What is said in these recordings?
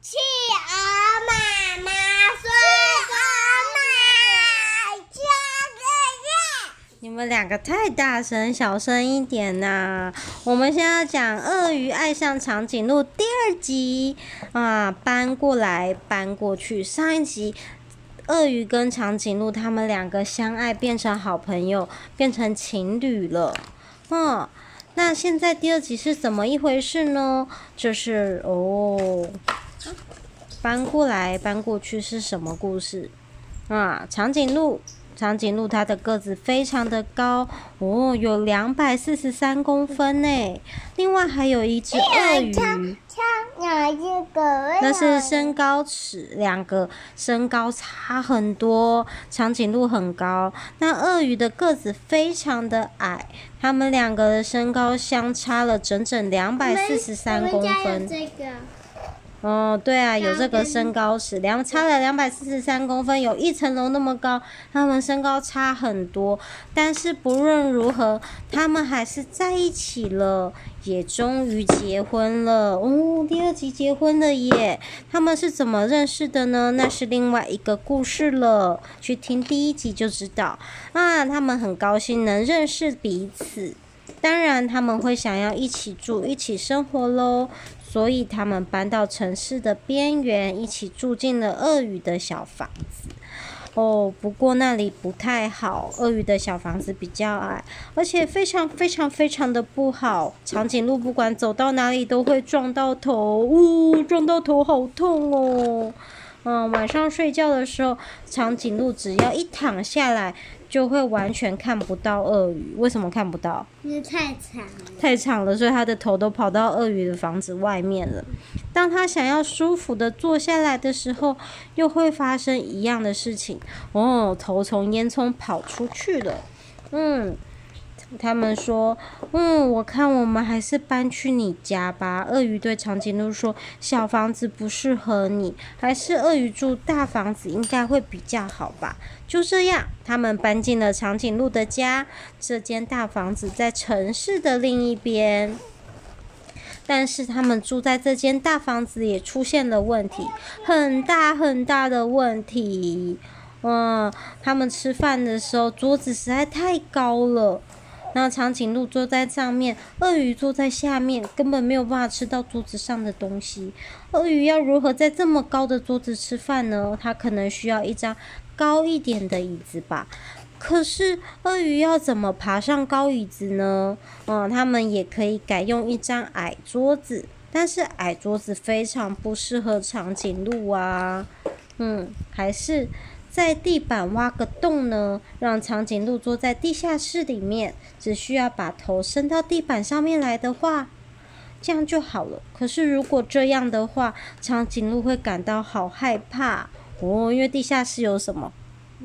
企鹅妈妈说：“妈妈讲个月。”你们两个太大声，小声一点呐、我们现在讲《鳄鱼爱上长颈鹿》第二集啊，搬过来搬过去。上一集，鳄鱼跟长颈鹿他们两个相爱，变成好朋友，变成情侣了。嗯，那现在第二集是怎么一回事呢？就是哦，搬过来搬过去是什么故事啊？长颈鹿。长颈鹿它的个子非常的高哦，有两百四十三公分呢。另外还有一只鳄鱼，哪一个？那是身高尺，两个身高差很多。长颈鹿很高，那鳄鱼的个子非常的矮，它们两个的身高相差了整整两百四十三公分。哦，对啊，有这个身高尺，两差了两百四十三公分，有一层楼那么高，他们身高差很多，但是不论如何，他们还是在一起了，也终于结婚了。哦，第二集结婚了耶！他们是怎么认识的呢？那是另外一个故事了，去听第一集就知道。啊，他们很高兴能认识彼此，当然他们会想要一起住、一起生活喽。所以他们搬到城市的边缘，一起住进了鳄鱼的小房子。哦，不过那里不太好，鳄鱼的小房子比较矮，而且非常非常非常的不好。长颈鹿不管走到哪里都会撞到头，呜、撞到头好痛哦。嗯，晚上睡觉的时候，长颈鹿只要一躺下来，就会完全看不到鳄鱼。为什么看不到？因为太长了。太长了，所以它的头都跑到鳄鱼的房子外面了。当它想要舒服的坐下来的时候，又会发生一样的事情。哦，头从烟囱跑出去了。嗯。他们说：“嗯，我看我们还是搬去你家吧。”鳄鱼对长颈鹿说：“小房子不适合你，还是鳄鱼住大房子应该会比较好吧。”就这样，他们搬进了长颈鹿的家。这间大房子在城市的另一边，但是他们住在这间大房子也出现了问题，很大很大的问题。嗯，他们吃饭的时候桌子实在太高了。那长颈鹿坐在上面，鳄鱼坐在下面，根本没有办法吃到桌子上的东西。鳄鱼要如何在这么高的桌子吃饭呢？它可能需要一张高一点的椅子吧。可是鳄鱼要怎么爬上高椅子呢？嗯，他们也可以改用一张矮桌子，但是矮桌子非常不适合长颈鹿啊。嗯，还是。在地板挖个洞呢，让长颈鹿坐在地下室里面，只需要把头伸到地板上面来的话，这样就好了。可是如果这样的话，长颈鹿会感到好害怕哦，因为地下室有什么？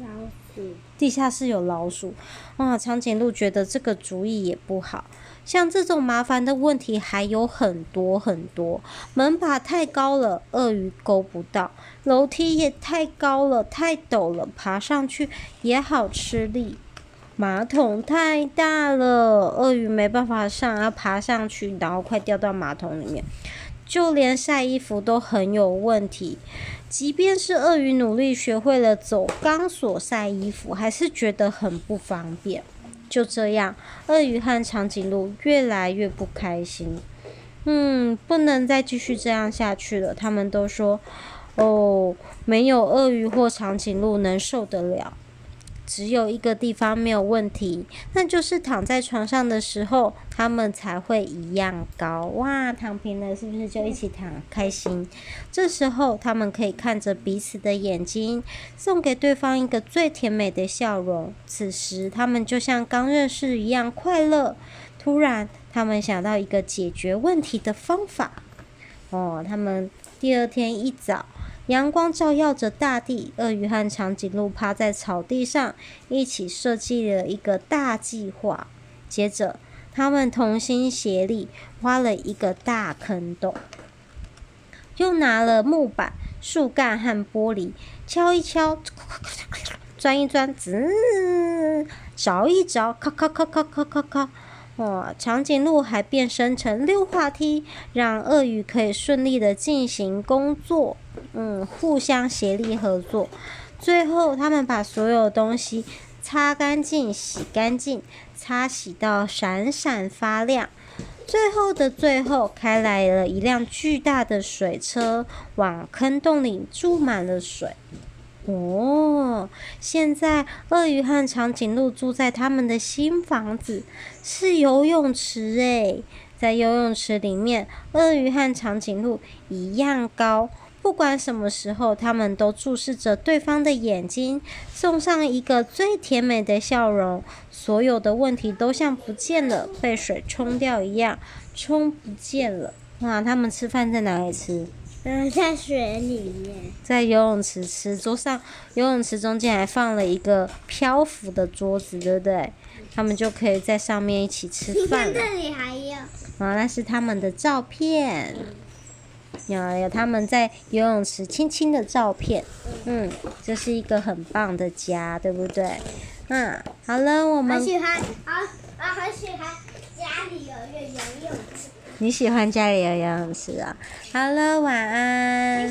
老鼠。地下室有老鼠啊！长颈鹿觉得这个主意也不好。像这种麻烦的问题还有很多很多。门把太高了，鳄鱼够不到；楼梯也太高了，太陡了，爬上去也好吃力。马桶太大了，鳄鱼没办法上，要爬上去，然后快掉到马桶里面。就连晒衣服都很有问题。即便是鳄鱼努力学会了走钢索晒衣服，还是觉得很不方便。就这样，鳄鱼和长颈鹿越来越不开心。嗯，不能再继续这样下去了。他们都说：“哦，没有鳄鱼或长颈鹿能受得了。”只有一个地方没有问题，那就是躺在床上的时候，他们才会一样高。哇，躺平了是不是就一起躺开心？这时候他们可以看着彼此的眼睛，送给对方一个最甜美的笑容。此时他们就像刚认识一样快乐。突然，他们想到一个解决问题的方法。哦，他们第二天一早。阳光照耀着大地，鳄鱼和长颈鹿趴在草地上，一起设计了一个大计划。接着，他们同心协力挖了一个大坑洞，又拿了木板、树干和玻璃，敲一敲，钻一钻，滋，凿一凿，咔咔咔咔咔咔咔。哇，长颈鹿还变身成溜滑梯，让鳄鱼可以顺利的进行工作。嗯，互相协力合作。最后，他们把所有东西擦干净、洗干净，擦洗到闪闪发亮。最后的最后，开来了一辆巨大的水车，往坑洞里注满了水。哦，现在鳄鱼和长颈鹿住在他们的新房子，是游泳池诶，在游泳池里面，鳄鱼和长颈鹿一样高。不管什么时候，他们都注视着对方的眼睛，送上一个最甜美的笑容。所有的问题都像不见了，被水冲掉一样，冲不见了。哇，他们吃饭在哪里吃？嗯，在水里面，在游泳池吃。桌上游泳池中间还放了一个漂浮的桌子，对不对？他们就可以在上面一起吃饭。你看这里还有。啊，那是他们的照片。有有他们在游泳池亲亲的照片，嗯，这是一个很棒的家，对不对？嗯，好了，我们。我喜欢，好，我很喜欢家里有一个游泳池。你喜欢家里有游泳池啊？好了，晚安。